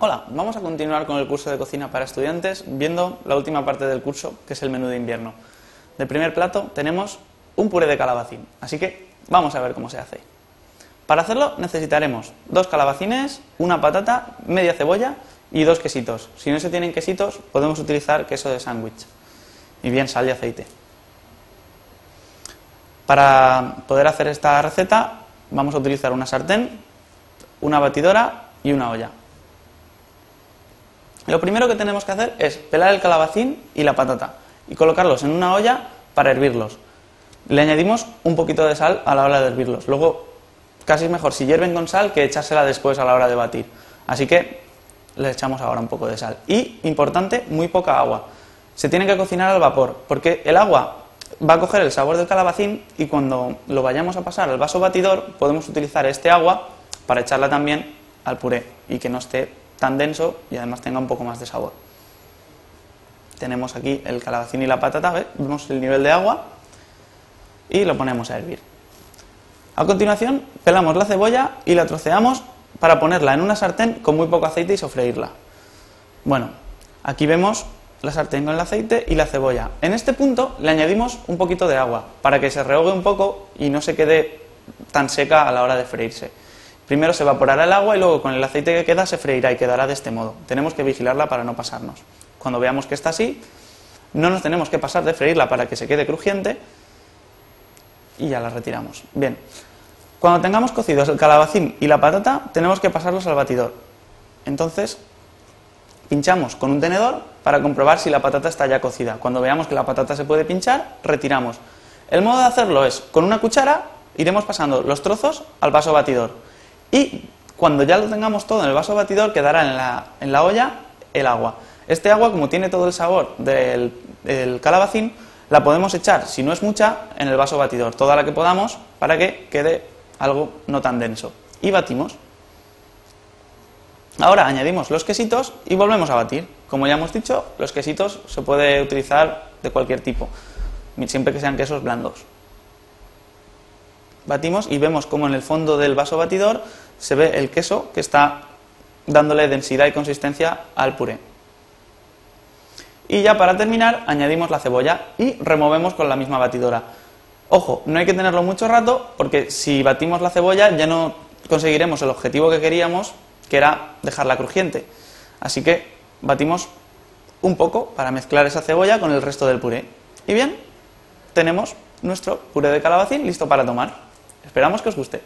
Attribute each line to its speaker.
Speaker 1: Hola, vamos a continuar con el curso de cocina para estudiantes viendo la última parte del curso, que es el menú de invierno. De primer plato tenemos un puré de calabacín, así que vamos a ver cómo se hace. Para hacerlo necesitaremos dos calabacines, una patata, media cebolla y dos quesitos. Si no se tienen quesitos, podemos utilizar queso de sándwich y bien sal y aceite. Para poder hacer esta receta vamos a utilizar una sartén, una batidora y una olla. Lo primero que tenemos que hacer es pelar el calabacín y la patata y colocarlos en una olla para hervirlos. Le añadimos un poquito de sal a la hora de hervirlos. Luego, casi es mejor si hierven con sal que echársela después a la hora de batir. Así que le echamos ahora un poco de sal. Y, importante, muy poca agua. Se tiene que cocinar al vapor, porque el agua va a coger el sabor del calabacín y cuando lo vayamos a pasar al vaso batidor podemos utilizar este agua para echarla también al puré y que no esté tan denso y además tenga un poco más de sabor. Tenemos aquí el calabacín y la patata, vemos el nivel de agua y lo ponemos a hervir. A continuación, pelamos la cebolla y la troceamos para ponerla en una sartén con muy poco aceite y sofreírla. Bueno, aquí vemos la sartén con el aceite y la cebolla. En este punto le añadimos un poquito de agua para que se rehogue un poco y no se quede tan seca a la hora de freírse. Primero se evaporará el agua y luego con el aceite que queda se freirá y quedará de este modo. Tenemos que vigilarla para no pasarnos. Cuando veamos que está así, no nos tenemos que pasar de freírla para que se quede crujiente y ya la retiramos. Bien, cuando tengamos cocidos el calabacín y la patata, tenemos que pasarlos al batidor. Entonces, pinchamos con un tenedor para comprobar si la patata está ya cocida. Cuando veamos que la patata se puede pinchar, retiramos. El modo de hacerlo es, con una cuchara, iremos pasando los trozos al vaso batidor y cuando ya lo tengamos todo en el vaso batidor, quedará en la, en la olla el agua. Este agua, como tiene todo el sabor del, calabacín, la podemos echar, si no es mucha, en el vaso batidor, toda la que podamos, para que quede algo no tan denso. Y batimos. Ahora añadimos los quesitos y volvemos a batir. Como ya hemos dicho, los quesitos se puede utilizar de cualquier tipo, siempre que sean quesos blandos batimos y vemos como en el fondo del vaso batidor se ve el queso que está dándole densidad y consistencia al puré. Y ya para terminar añadimos la cebolla y removemos con la misma batidora. Ojo, no hay que tenerlo mucho rato porque si batimos la cebolla ya no conseguiremos el objetivo que queríamos, que era dejarla crujiente. Así que batimos un poco para mezclar esa cebolla con el resto del puré. Y bien, tenemos nuestro puré de calabacín listo para tomar. Esperamos que os guste.